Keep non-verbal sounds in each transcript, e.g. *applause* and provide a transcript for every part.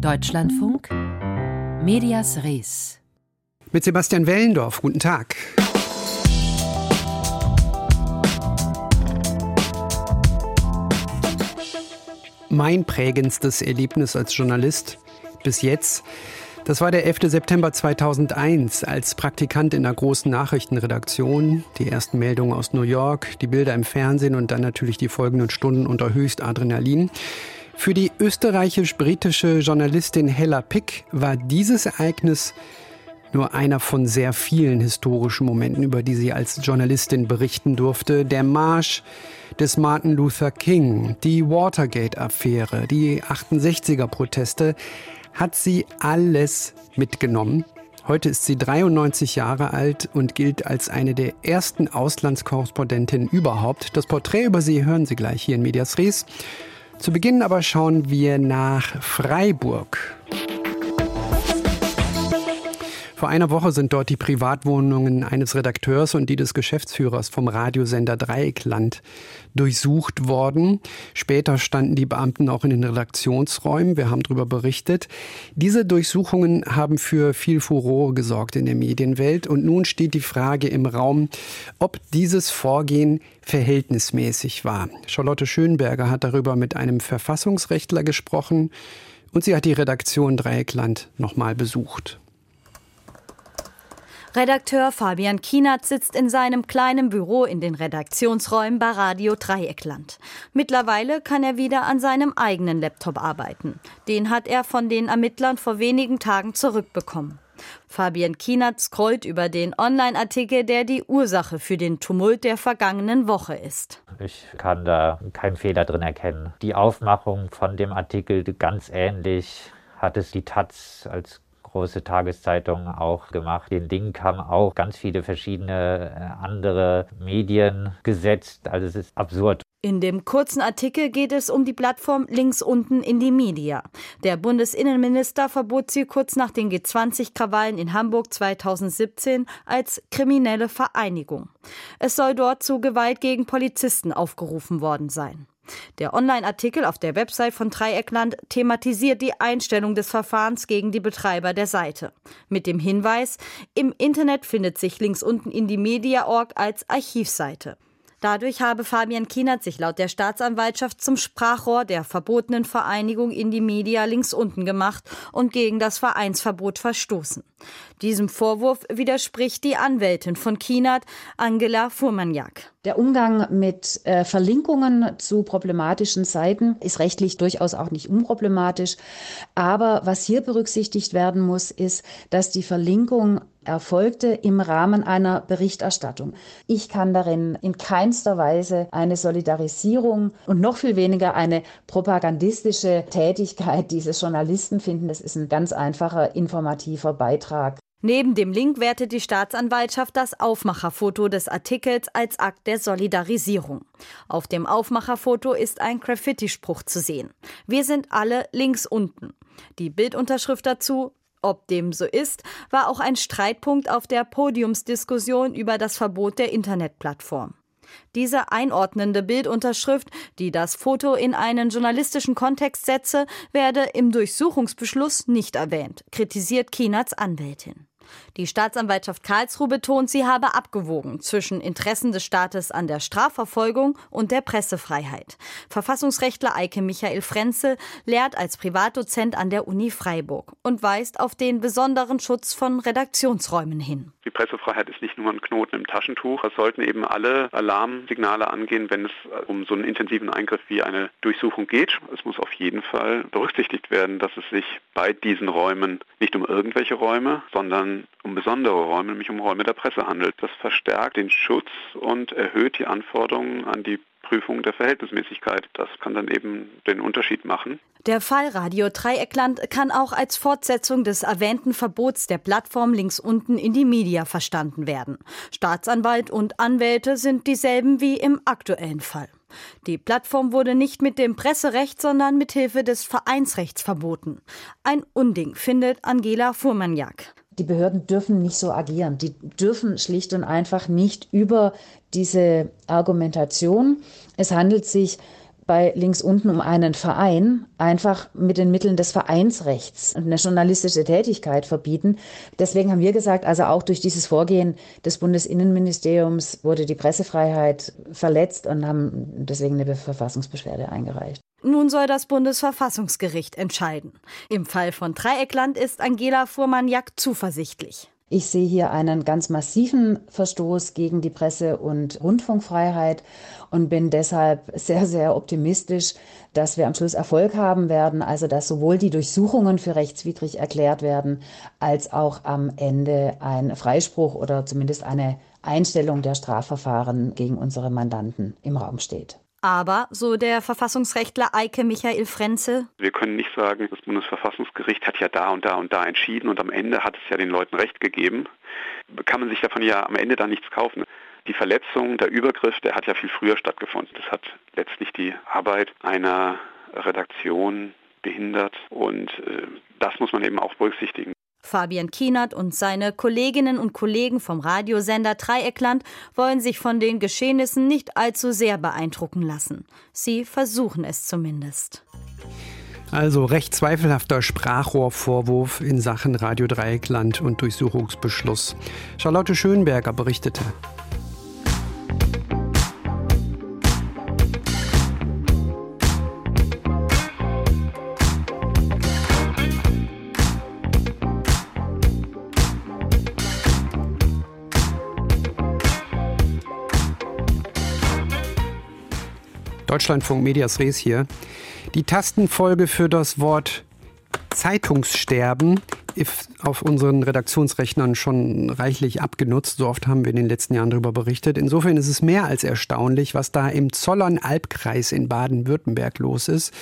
Deutschlandfunk Medias Res mit Sebastian Wellendorf. Guten Tag. Mein prägendstes Erlebnis als Journalist bis jetzt, das war der 11. September 2001 als Praktikant in der großen Nachrichtenredaktion. Die ersten Meldungen aus New York, die Bilder im Fernsehen und dann natürlich die folgenden Stunden unter Höchstadrenalin. Für die österreichisch-britische Journalistin Hella Pick war dieses Ereignis nur einer von sehr vielen historischen Momenten, über die sie als Journalistin berichten durfte. Der Marsch des Martin Luther King, die Watergate-Affäre, die 68er-Proteste, hat sie alles mitgenommen. Heute ist sie 93 Jahre alt und gilt als eine der ersten Auslandskorrespondentinnen überhaupt. Das Porträt über sie hören Sie gleich hier in Medias Res. Zu Beginn aber schauen wir nach Freiburg. Vor einer Woche sind dort die Privatwohnungen eines Redakteurs und die des Geschäftsführers vom Radiosender Dreieckland durchsucht worden. Später standen die Beamten auch in den Redaktionsräumen. Wir haben darüber berichtet. Diese Durchsuchungen haben für viel Furore gesorgt in der Medienwelt. Und nun steht die Frage im Raum, ob dieses Vorgehen verhältnismäßig war. Charlotte Schönberger hat darüber mit einem Verfassungsrechtler gesprochen und sie hat die Redaktion Dreieckland nochmal besucht. Redakteur Fabian Kienert sitzt in seinem kleinen Büro in den Redaktionsräumen bei Radio Dreieckland. Mittlerweile kann er wieder an seinem eigenen Laptop arbeiten. Den hat er von den Ermittlern vor wenigen Tagen zurückbekommen. Fabian Kienert scrollt über den Online-Artikel, der die Ursache für den Tumult der vergangenen Woche ist. Ich kann da keinen Fehler drin erkennen. Die Aufmachung von dem Artikel ganz ähnlich hat es die Taz als große Tageszeitungen auch gemacht. Den Link haben auch ganz viele verschiedene äh, andere Medien gesetzt. Also es ist absurd. In dem kurzen Artikel geht es um die Plattform links unten in die Media. Der Bundesinnenminister verbot sie kurz nach den G20-Krawallen in Hamburg 2017 als kriminelle Vereinigung. Es soll dort zu Gewalt gegen Polizisten aufgerufen worden sein. Der Online-Artikel auf der Website von Dreieckland thematisiert die Einstellung des Verfahrens gegen die Betreiber der Seite. Mit dem Hinweis, im Internet findet sich links unten in die Media.org als Archivseite. Dadurch habe Fabian Kienert sich laut der Staatsanwaltschaft zum Sprachrohr der verbotenen Vereinigung in die Media links unten gemacht und gegen das Vereinsverbot verstoßen. Diesem Vorwurf widerspricht die Anwältin von Kienert, Angela Fuhrmanjak. Der Umgang mit äh, Verlinkungen zu problematischen Seiten ist rechtlich durchaus auch nicht unproblematisch. Aber was hier berücksichtigt werden muss, ist, dass die Verlinkung erfolgte im Rahmen einer Berichterstattung. Ich kann darin in keinster Weise eine Solidarisierung und noch viel weniger eine propagandistische Tätigkeit dieses Journalisten finden. Das ist ein ganz einfacher informativer Beitrag. Neben dem Link wertet die Staatsanwaltschaft das Aufmacherfoto des Artikels als Akt der Solidarisierung. Auf dem Aufmacherfoto ist ein Graffiti-Spruch zu sehen. Wir sind alle links unten. Die Bildunterschrift dazu ob dem so ist, war auch ein Streitpunkt auf der Podiumsdiskussion über das Verbot der Internetplattform. Diese einordnende Bildunterschrift, die das Foto in einen journalistischen Kontext setze, werde im Durchsuchungsbeschluss nicht erwähnt, kritisiert Kienats Anwältin. Die Staatsanwaltschaft Karlsruhe betont, sie habe abgewogen zwischen Interessen des Staates an der Strafverfolgung und der Pressefreiheit. Verfassungsrechtler Eike Michael Frenzel lehrt als Privatdozent an der Uni Freiburg und weist auf den besonderen Schutz von Redaktionsräumen hin. Die Pressefreiheit ist nicht nur ein Knoten im Taschentuch. Es sollten eben alle Alarmsignale angehen, wenn es um so einen intensiven Eingriff wie eine Durchsuchung geht. Es muss auf jeden Fall berücksichtigt werden, dass es sich bei diesen Räumen nicht um irgendwelche Räume, sondern um besondere Räume, nämlich um Räume der Presse handelt. Das verstärkt den Schutz und erhöht die Anforderungen an die Prüfung der Verhältnismäßigkeit. Das kann dann eben den Unterschied machen. Der Fall Radio Dreieckland kann auch als Fortsetzung des erwähnten Verbots der Plattform links unten in die Media verstanden werden. Staatsanwalt und Anwälte sind dieselben wie im aktuellen Fall. Die Plattform wurde nicht mit dem Presserecht, sondern mit Hilfe des Vereinsrechts verboten. Ein Unding findet Angela Fuhrmanjak. Die Behörden dürfen nicht so agieren. Die dürfen schlicht und einfach nicht über diese Argumentation. Es handelt sich bei links unten um einen Verein einfach mit den Mitteln des Vereinsrechts eine journalistische Tätigkeit verbieten. Deswegen haben wir gesagt, also auch durch dieses Vorgehen des Bundesinnenministeriums wurde die Pressefreiheit verletzt und haben deswegen eine Verfassungsbeschwerde eingereicht. Nun soll das Bundesverfassungsgericht entscheiden. Im Fall von Dreieckland ist Angela Fuhrmann-Jack zuversichtlich. Ich sehe hier einen ganz massiven Verstoß gegen die Presse- und Rundfunkfreiheit und bin deshalb sehr, sehr optimistisch, dass wir am Schluss Erfolg haben werden, also dass sowohl die Durchsuchungen für rechtswidrig erklärt werden, als auch am Ende ein Freispruch oder zumindest eine Einstellung der Strafverfahren gegen unsere Mandanten im Raum steht. Aber, so der Verfassungsrechtler Eike Michael Frenzel, wir können nicht sagen, das Bundesverfassungsgericht hat ja da und da und da entschieden und am Ende hat es ja den Leuten Recht gegeben. Kann man sich davon ja am Ende dann nichts kaufen. Die Verletzung, der Übergriff, der hat ja viel früher stattgefunden. Das hat letztlich die Arbeit einer Redaktion behindert und äh, das muss man eben auch berücksichtigen. Fabian Kienert und seine Kolleginnen und Kollegen vom Radiosender Dreieckland wollen sich von den Geschehnissen nicht allzu sehr beeindrucken lassen. Sie versuchen es zumindest. Also recht zweifelhafter Sprachrohrvorwurf in Sachen Radio Dreieckland und Durchsuchungsbeschluss. Charlotte Schönberger berichtete. Deutschlandfunk Medias Res hier. Die Tastenfolge für das Wort Zeitungssterben ist auf unseren Redaktionsrechnern schon reichlich abgenutzt. So oft haben wir in den letzten Jahren darüber berichtet. Insofern ist es mehr als erstaunlich, was da im Zollern-Albkreis in Baden-Württemberg los ist.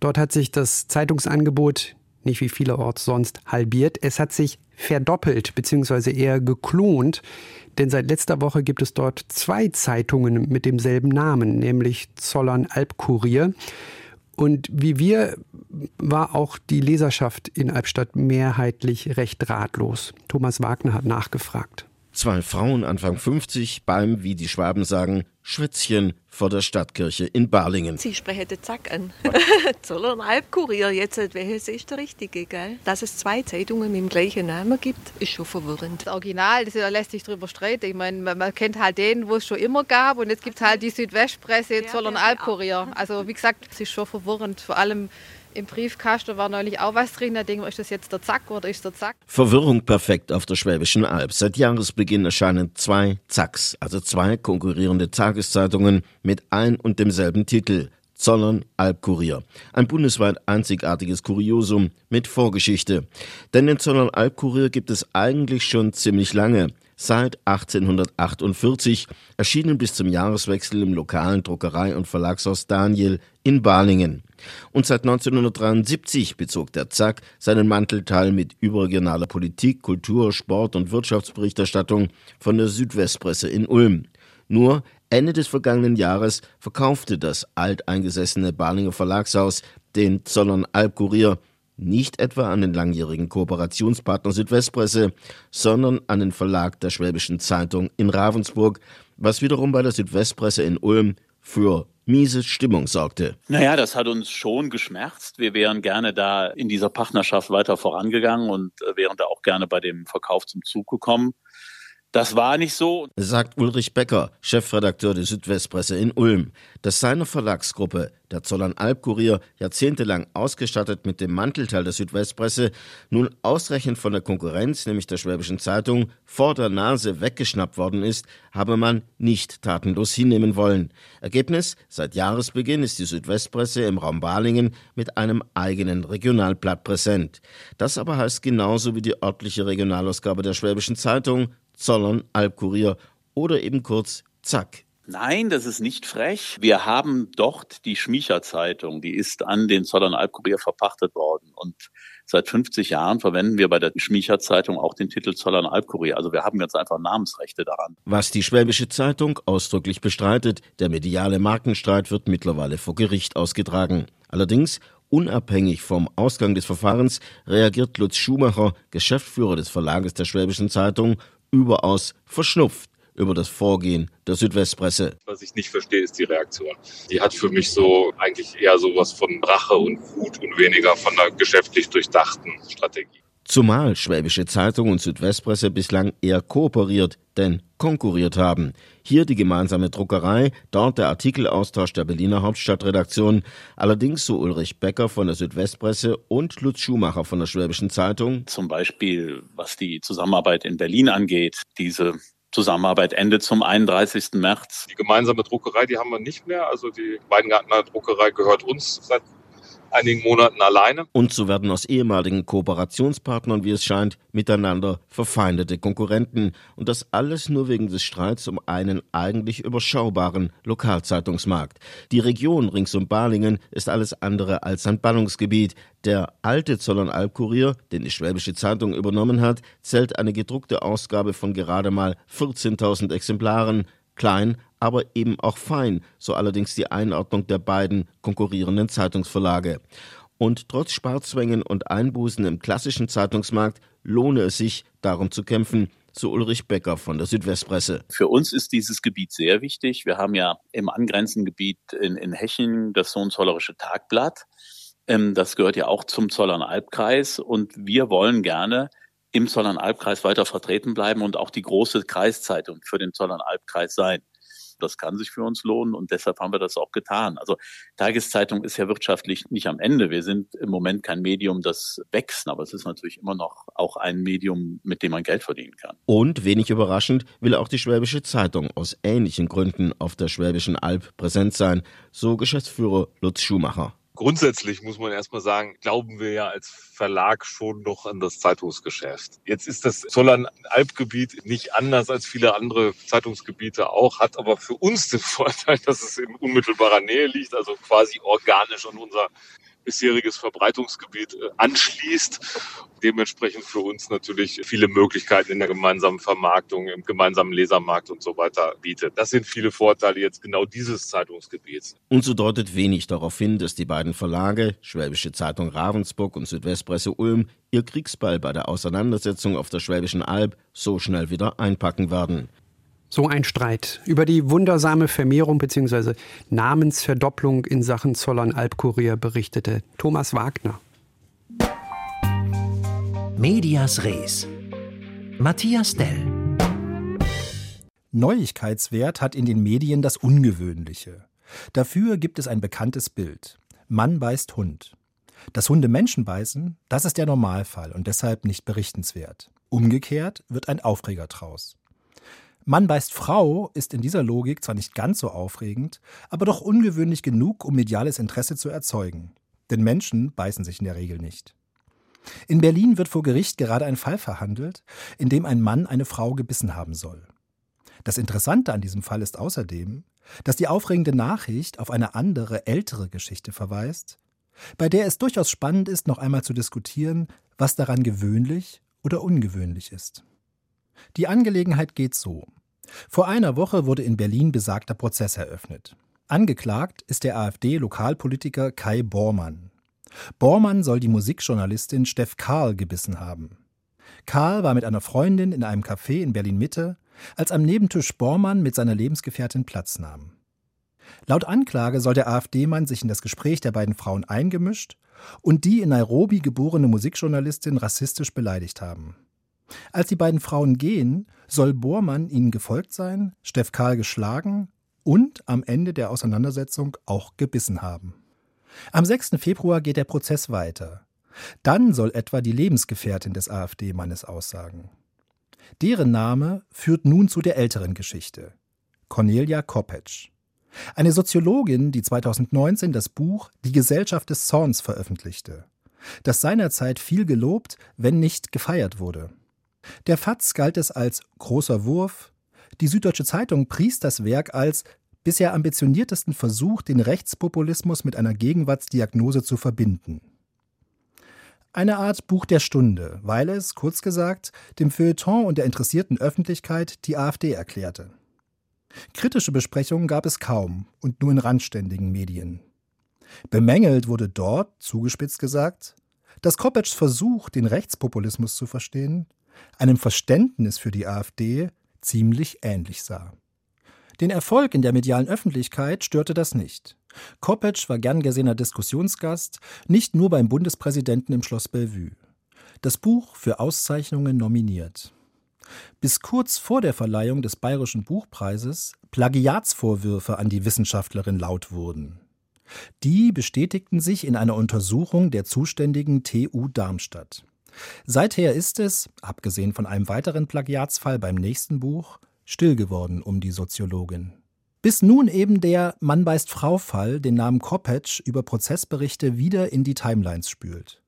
Dort hat sich das Zeitungsangebot nicht wie vielerorts sonst halbiert. Es hat sich verdoppelt bzw. eher geklont. Denn seit letzter Woche gibt es dort zwei Zeitungen mit demselben Namen, nämlich Zollern Albkurier. Und wie wir war auch die Leserschaft in Albstadt mehrheitlich recht ratlos. Thomas Wagner hat nachgefragt. Zwei Frauen Anfang 50 beim, wie die Schwaben sagen, Schwitzchen vor der Stadtkirche in Balingen. Sie sprechen den Zack an. *laughs* Zollern Albkurier, jetzt welches ist der richtige, gell? Dass es zwei Zeitungen mit dem gleichen Namen gibt, ist schon verwirrend. Das Original, das, da lässt sich drüber streiten. Ich meine, man, man kennt halt den, wo es schon immer gab und jetzt gibt es halt die Südwestpresse, Zollern Albkurier. Also wie gesagt, es ist schon verwirrend, vor allem im Briefkasten war neulich auch was drin. Da denke ich, ist das jetzt der Zack oder ist der Zack? Verwirrung perfekt auf der Schwäbischen Alb. Seit Jahresbeginn erscheinen zwei Zacks, also zwei konkurrierende Tageszeitungen mit ein und demselben Titel. Zollern Albkurier. Ein bundesweit einzigartiges Kuriosum mit Vorgeschichte. Denn den Zollern Albkurier gibt es eigentlich schon ziemlich lange. Seit 1848 erschienen bis zum Jahreswechsel im lokalen Druckerei- und Verlagshaus Daniel in Balingen. Und seit 1973 bezog der Zack seinen Mantelteil mit überregionaler Politik, Kultur, Sport und Wirtschaftsberichterstattung von der Südwestpresse in Ulm. Nur Ende des vergangenen Jahres verkaufte das alteingesessene Balinger Verlagshaus den Zollern Albkurier nicht etwa an den langjährigen Kooperationspartner Südwestpresse, sondern an den Verlag der Schwäbischen Zeitung in Ravensburg, was wiederum bei der Südwestpresse in Ulm für miese Stimmung sorgte. Naja, das hat uns schon geschmerzt. Wir wären gerne da in dieser Partnerschaft weiter vorangegangen und äh, wären da auch gerne bei dem Verkauf zum Zug gekommen. Das war nicht so. Sagt Ulrich Becker, Chefredakteur der Südwestpresse in Ulm, dass seine Verlagsgruppe, der Zollern Albkurier, jahrzehntelang ausgestattet mit dem Mantelteil der Südwestpresse, nun ausreichend von der Konkurrenz, nämlich der Schwäbischen Zeitung, vor der Nase weggeschnappt worden ist, habe man nicht tatenlos hinnehmen wollen. Ergebnis: Seit Jahresbeginn ist die Südwestpresse im Raum Balingen mit einem eigenen Regionalblatt präsent. Das aber heißt genauso wie die örtliche Regionalausgabe der Schwäbischen Zeitung Zollern Albkurier oder eben kurz Zack. Nein, das ist nicht frech. Wir haben dort die Schmiecher Zeitung, die ist an den Zollern Albkurier verpachtet worden. Und seit 50 Jahren verwenden wir bei der Schmiecher Zeitung auch den Titel Zollern Albkurier. Also wir haben jetzt einfach Namensrechte daran. Was die Schwäbische Zeitung ausdrücklich bestreitet, der mediale Markenstreit wird mittlerweile vor Gericht ausgetragen. Allerdings Unabhängig vom Ausgang des Verfahrens reagiert Lutz Schumacher, Geschäftsführer des Verlages der Schwäbischen Zeitung, überaus verschnupft. über das Vorgehen der Südwestpresse. Was ich nicht verstehe, ist die Reaktion. Die hat für mich so eigentlich eher sowas von Rache und Wut und weniger von einer geschäftlich durchdachten Strategie. Zumal Schwäbische Zeitung und Südwestpresse bislang eher kooperiert, denn konkurriert haben. Hier die gemeinsame Druckerei, dort der Artikelaustausch der Berliner Hauptstadtredaktion. Allerdings, so Ulrich Becker von der Südwestpresse und Lutz Schumacher von der Schwäbischen Zeitung. Zum Beispiel, was die Zusammenarbeit in Berlin angeht, diese Zusammenarbeit endet zum 31. März. Die gemeinsame Druckerei, die haben wir nicht mehr. Also die Weingartner Druckerei gehört uns seit einigen Monaten alleine. Und so werden aus ehemaligen Kooperationspartnern, wie es scheint, miteinander verfeindete Konkurrenten. Und das alles nur wegen des Streits um einen eigentlich überschaubaren Lokalzeitungsmarkt. Die Region rings um Balingen ist alles andere als ein Ballungsgebiet. Der alte Zollernalb-Kurier, den die Schwäbische Zeitung übernommen hat, zählt eine gedruckte Ausgabe von gerade mal 14.000 Exemplaren. Klein, aber eben auch fein, so allerdings die Einordnung der beiden konkurrierenden Zeitungsverlage. Und trotz Sparzwängen und Einbußen im klassischen Zeitungsmarkt lohne es sich, darum zu kämpfen, so Ulrich Becker von der Südwestpresse. Für uns ist dieses Gebiet sehr wichtig. Wir haben ja im angrenzenden Gebiet in, in Hechingen das Sohnzollerische Tagblatt. Ähm, das gehört ja auch zum Zollern-Albkreis und wir wollen gerne im Zollern-Albkreis weiter vertreten bleiben und auch die große Kreiszeitung für den Zollern-Albkreis sein. Das kann sich für uns lohnen und deshalb haben wir das auch getan. Also Tageszeitung ist ja wirtschaftlich nicht am Ende. Wir sind im Moment kein Medium, das wächst, aber es ist natürlich immer noch auch ein Medium, mit dem man Geld verdienen kann. Und wenig überraschend will auch die Schwäbische Zeitung aus ähnlichen Gründen auf der Schwäbischen Alb präsent sein, so Geschäftsführer Lutz Schumacher grundsätzlich muss man erstmal sagen, glauben wir ja als Verlag schon noch an das Zeitungsgeschäft. Jetzt ist das Zollern-Albgebiet nicht anders als viele andere Zeitungsgebiete auch, hat aber für uns den *laughs* Vorteil, dass es in unmittelbarer Nähe liegt, also quasi organisch an unser bisheriges Verbreitungsgebiet äh, anschließt. Dementsprechend für uns natürlich viele Möglichkeiten in der gemeinsamen Vermarktung, im gemeinsamen Lesermarkt und so weiter bietet. Das sind viele Vorteile jetzt genau dieses Zeitungsgebiets. Und so deutet wenig darauf hin, dass die beiden Verlage, Schwäbische Zeitung Ravensburg und Südwestpresse Ulm, ihr Kriegsball bei der Auseinandersetzung auf der Schwäbischen Alb so schnell wieder einpacken werden. So ein Streit über die wundersame Vermehrung bzw. Namensverdopplung in Sachen Zollern-Albkurier berichtete Thomas Wagner. Medias Res. Matthias Dell. Neuigkeitswert hat in den Medien das Ungewöhnliche. Dafür gibt es ein bekanntes Bild. Mann beißt Hund. Dass Hunde Menschen beißen, das ist der Normalfall und deshalb nicht berichtenswert. Umgekehrt wird ein Aufreger draus. Mann beißt Frau ist in dieser Logik zwar nicht ganz so aufregend, aber doch ungewöhnlich genug, um mediales Interesse zu erzeugen. Denn Menschen beißen sich in der Regel nicht. In Berlin wird vor Gericht gerade ein Fall verhandelt, in dem ein Mann eine Frau gebissen haben soll. Das Interessante an diesem Fall ist außerdem, dass die aufregende Nachricht auf eine andere, ältere Geschichte verweist, bei der es durchaus spannend ist, noch einmal zu diskutieren, was daran gewöhnlich oder ungewöhnlich ist. Die Angelegenheit geht so. Vor einer Woche wurde in Berlin besagter Prozess eröffnet. Angeklagt ist der AfD-Lokalpolitiker Kai Bormann. Bormann soll die Musikjournalistin Steff Karl gebissen haben. Karl war mit einer Freundin in einem Café in Berlin-Mitte, als am Nebentisch Bormann mit seiner Lebensgefährtin Platz nahm. Laut Anklage soll der AfD-Mann sich in das Gespräch der beiden Frauen eingemischt und die in Nairobi geborene Musikjournalistin rassistisch beleidigt haben. Als die beiden Frauen gehen, soll Bormann ihnen gefolgt sein, Steff Karl geschlagen und am Ende der Auseinandersetzung auch gebissen haben. Am 6. Februar geht der Prozess weiter. Dann soll etwa die Lebensgefährtin des AfD-Mannes aussagen. Deren Name führt nun zu der älteren Geschichte. Cornelia Koppetsch. Eine Soziologin, die 2019 das Buch Die Gesellschaft des Zorns veröffentlichte, das seinerzeit viel gelobt, wenn nicht gefeiert wurde. Der FAZ galt es als großer Wurf. Die Süddeutsche Zeitung pries das Werk als bisher ambitioniertesten Versuch, den Rechtspopulismus mit einer Gegenwartsdiagnose zu verbinden. Eine Art Buch der Stunde, weil es, kurz gesagt, dem Feuilleton und der interessierten Öffentlichkeit die AfD erklärte. Kritische Besprechungen gab es kaum und nur in randständigen Medien. Bemängelt wurde dort, zugespitzt gesagt, dass Kopetschs Versuch, den Rechtspopulismus zu verstehen, einem Verständnis für die AfD, ziemlich ähnlich sah. Den Erfolg in der medialen Öffentlichkeit störte das nicht. Kopetsch war gern gesehener Diskussionsgast, nicht nur beim Bundespräsidenten im Schloss Bellevue. Das Buch für Auszeichnungen nominiert. Bis kurz vor der Verleihung des Bayerischen Buchpreises Plagiatsvorwürfe an die Wissenschaftlerin laut wurden. Die bestätigten sich in einer Untersuchung der zuständigen TU Darmstadt. Seither ist es, abgesehen von einem weiteren Plagiatsfall beim nächsten Buch, still geworden um die Soziologin. Bis nun eben der Mann beißt Frau Fall den Namen Kopetsch über Prozessberichte wieder in die Timelines spült.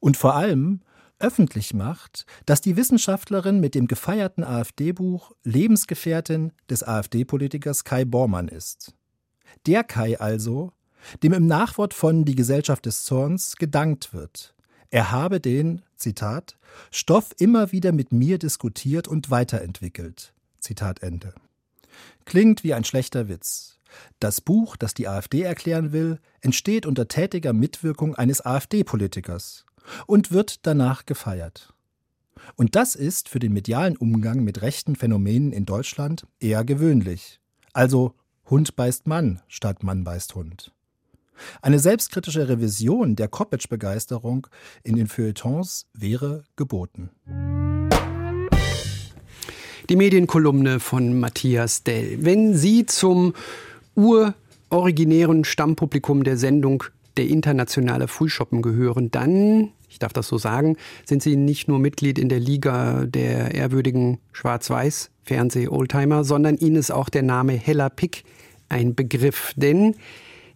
Und vor allem öffentlich macht, dass die Wissenschaftlerin mit dem gefeierten AfD-Buch Lebensgefährtin des AfD-Politikers Kai Bormann ist. Der Kai also, dem im Nachwort von Die Gesellschaft des Zorns gedankt wird. Er habe den, Zitat, Stoff immer wieder mit mir diskutiert und weiterentwickelt. Zitat Ende. Klingt wie ein schlechter Witz. Das Buch, das die AfD erklären will, entsteht unter tätiger Mitwirkung eines AfD-Politikers und wird danach gefeiert. Und das ist für den medialen Umgang mit rechten Phänomenen in Deutschland eher gewöhnlich. Also Hund beißt Mann statt Mann beißt Hund. Eine selbstkritische Revision der Koppetsch-Begeisterung in den Feuilletons wäre geboten. Die Medienkolumne von Matthias Dell. Wenn Sie zum uroriginären Stammpublikum der Sendung Der internationale Frühschoppen gehören, dann, ich darf das so sagen, sind Sie nicht nur Mitglied in der Liga der ehrwürdigen Schwarz-Weiß Fernseh-Oldtimer, sondern Ihnen ist auch der Name Hella Pick ein Begriff. Denn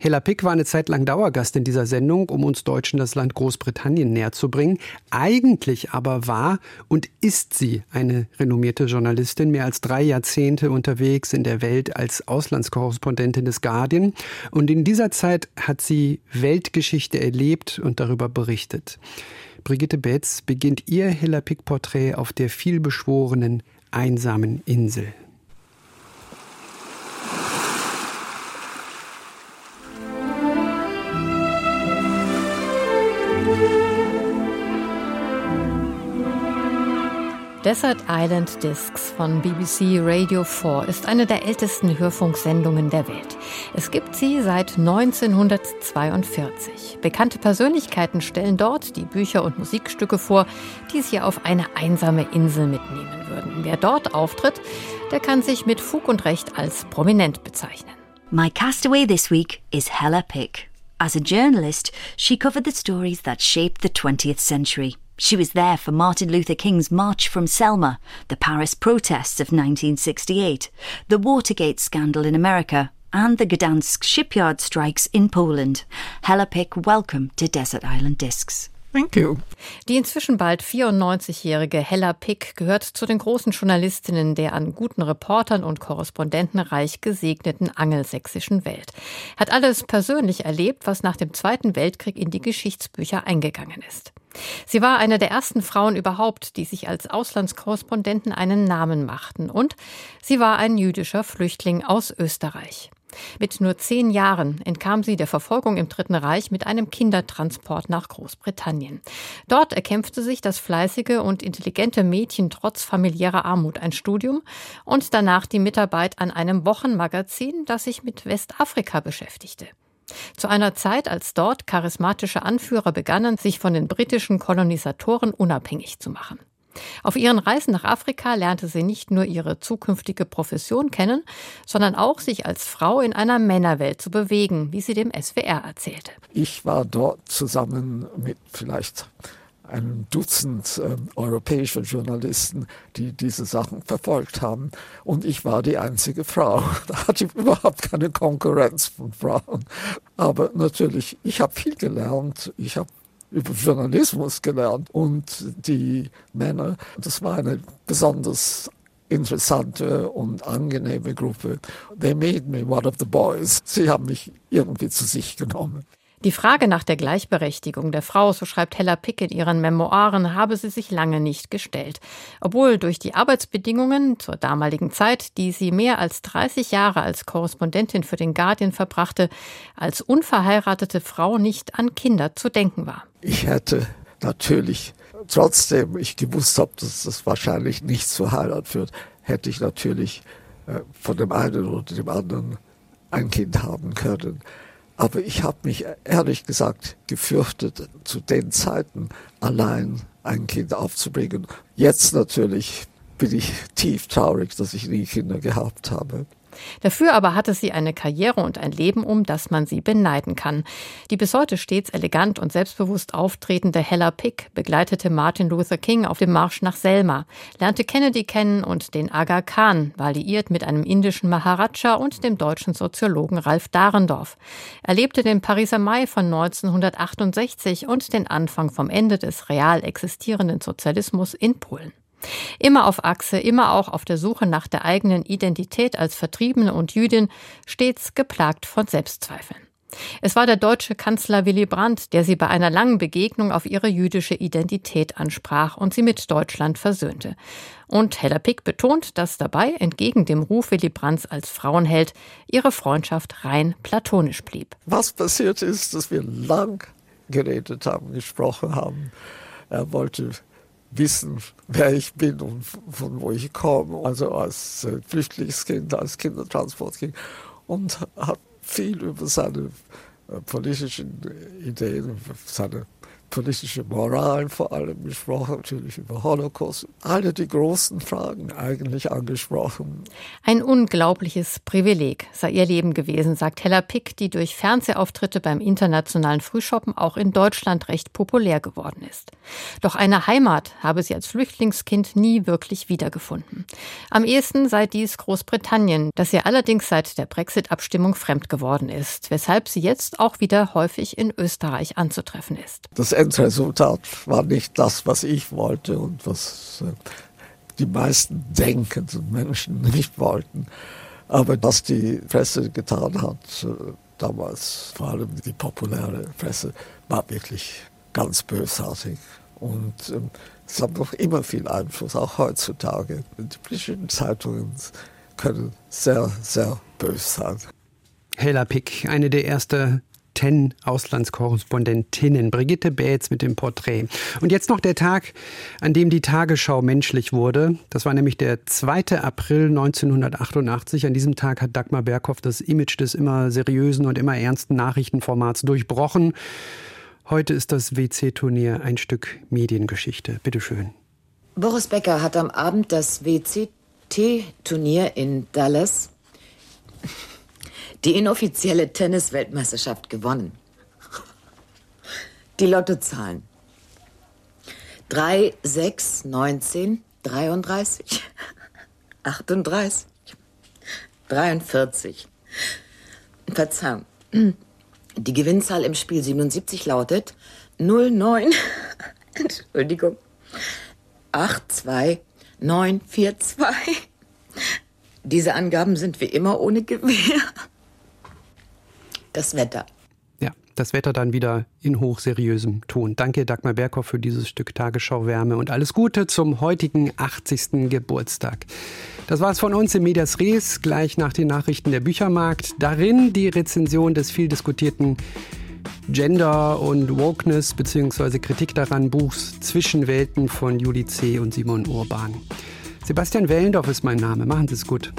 Hella Pick war eine Zeit lang Dauergast in dieser Sendung, um uns Deutschen das Land Großbritannien näher zu bringen. Eigentlich aber war und ist sie eine renommierte Journalistin, mehr als drei Jahrzehnte unterwegs in der Welt als Auslandskorrespondentin des Guardian. Und in dieser Zeit hat sie Weltgeschichte erlebt und darüber berichtet. Brigitte Betz beginnt ihr Hella Pick-Porträt auf der vielbeschworenen, einsamen Insel. Desert Island Discs von BBC Radio 4 ist eine der ältesten Hörfunksendungen der Welt. Es gibt sie seit 1942. Bekannte Persönlichkeiten stellen dort die Bücher und Musikstücke vor, die sie auf eine einsame Insel mitnehmen würden. Wer dort auftritt, der kann sich mit Fug und Recht als prominent bezeichnen. My castaway this week is Hella Pick. As a journalist, she covered the stories that shaped the 20th century. She was there for Martin Luther King's March from Selma, the Paris protests of 1968, the Watergate scandal in America, and the Gdansk shipyard strikes in Poland. Hella Pick, welcome to Desert Island Discs. Thank you. Die inzwischen bald 94-jährige Hella Pick gehört zu den großen Journalistinnen der an guten Reportern und Korrespondenten reich gesegneten angelsächsischen Welt. Hat alles persönlich erlebt, was nach dem Zweiten Weltkrieg in die Geschichtsbücher eingegangen ist. Sie war eine der ersten Frauen überhaupt, die sich als Auslandskorrespondenten einen Namen machten. Und sie war ein jüdischer Flüchtling aus Österreich. Mit nur zehn Jahren entkam sie der Verfolgung im Dritten Reich mit einem Kindertransport nach Großbritannien. Dort erkämpfte sich das fleißige und intelligente Mädchen trotz familiärer Armut ein Studium und danach die Mitarbeit an einem Wochenmagazin, das sich mit Westafrika beschäftigte. Zu einer Zeit, als dort charismatische Anführer begannen, sich von den britischen Kolonisatoren unabhängig zu machen. Auf ihren Reisen nach Afrika lernte sie nicht nur ihre zukünftige Profession kennen, sondern auch sich als Frau in einer Männerwelt zu bewegen, wie sie dem SWR erzählte. Ich war dort zusammen mit vielleicht einem Dutzend äh, europäischer Journalisten, die diese Sachen verfolgt haben. Und ich war die einzige Frau. *laughs* Da hatte ich überhaupt keine Konkurrenz von Frauen. Aber natürlich, ich habe viel gelernt. Ich habe über Journalismus gelernt und die Männer, das war eine besonders interessante und angenehme Gruppe. They made me one of the boys. Sie haben mich irgendwie zu sich genommen. Die Frage nach der Gleichberechtigung der Frau, so schreibt Hella Pick in ihren Memoiren, habe sie sich lange nicht gestellt. Obwohl durch die Arbeitsbedingungen zur damaligen Zeit, die sie mehr als 30 Jahre als Korrespondentin für den Guardian verbrachte, als unverheiratete Frau nicht an Kinder zu denken war. Ich hätte natürlich, trotzdem ich gewusst habe, dass das wahrscheinlich nicht zur Heirat führt, hätte ich natürlich äh, von dem einen oder dem anderen ein Kind haben können. Aber ich habe mich ehrlich gesagt gefürchtet, zu den Zeiten allein ein Kind aufzubringen. Jetzt natürlich bin ich tief traurig, dass ich nie Kinder gehabt habe. Dafür aber hatte sie eine Karriere und ein Leben, um das man sie beneiden kann. Die bis heute stets elegant und selbstbewusst auftretende Hella Pick begleitete Martin Luther King auf dem Marsch nach Selma, lernte Kennedy kennen und den Aga Khan, war liiert mit einem indischen Maharaja und dem deutschen Soziologen Ralf Dahrendorf. Erlebte den Pariser Mai von 1968 und den Anfang vom Ende des real existierenden Sozialismus in Polen. Immer auf Achse, immer auch auf der Suche nach der eigenen Identität als Vertriebene und Jüdin, stets geplagt von Selbstzweifeln. Es war der deutsche Kanzler Willy Brandt, der sie bei einer langen Begegnung auf ihre jüdische Identität ansprach und sie mit Deutschland versöhnte. Und Hella Pick betont, dass dabei, entgegen dem Ruf Willy Brandts als Frauenheld, ihre Freundschaft rein platonisch blieb. Was passiert ist, dass wir lang geredet haben, gesprochen haben. Er wollte wissen, wer ich bin und von wo ich komme. Also als äh, Flüchtlingskind, als Kindertransportkind. Und hat viel über seine äh, politischen Ideen, seine politische Moral vor allem gesprochen, natürlich über Holocaust. Alle die großen Fragen eigentlich angesprochen. Ein unglaubliches Privileg sei ihr Leben gewesen, sagt Hella Pick, die durch Fernsehauftritte beim internationalen Frühshoppen auch in Deutschland recht populär geworden ist. Doch eine Heimat habe sie als Flüchtlingskind nie wirklich wiedergefunden. Am ehesten sei dies Großbritannien, das ihr allerdings seit der Brexit-Abstimmung fremd geworden ist, weshalb sie jetzt auch wieder häufig in Österreich anzutreffen ist. Das Endresultat war nicht das, was ich wollte und was äh, die meisten denkenden Menschen *laughs* nicht wollten. Aber was die Presse getan hat, äh, damals, vor allem die populäre Presse, war wirklich ganz bösartig. Und ähm, es hat noch immer viel Einfluss, auch heutzutage. Die politischen Zeitungen können sehr, sehr böse sein. Hella Pick, eine der ersten Ten Auslandskorrespondentinnen. Brigitte Bätz mit dem Porträt. Und jetzt noch der Tag, an dem die Tagesschau menschlich wurde. Das war nämlich der 2. April 1988. An diesem Tag hat Dagmar Berghoff das Image des immer seriösen und immer ernsten Nachrichtenformats durchbrochen. Heute ist das WC-Turnier ein Stück Mediengeschichte. Bitte schön. Boris Becker hat am Abend das WCT-Turnier in Dallas die inoffizielle Tennisweltmeisterschaft gewonnen. Die Lottozahlen. 3, 6, 19, 33, 38, 43. Verzeihung. Die Gewinnzahl im Spiel 77 lautet 09, Entschuldigung, 82942. Diese Angaben sind wie immer ohne Gewähr das Wetter. Ja, das Wetter dann wieder in hochseriösem Ton. Danke Dagmar Berghoff für dieses Stück Tagesschau Wärme und alles Gute zum heutigen 80. Geburtstag. Das war's von uns im Medias Res, gleich nach den Nachrichten der Büchermarkt. Darin die Rezension des viel diskutierten Gender und Wokeness bzw. Kritik daran Buchs Zwischenwelten von Juli C. und Simon Urban. Sebastian Wellendorf ist mein Name. Machen Sie es gut.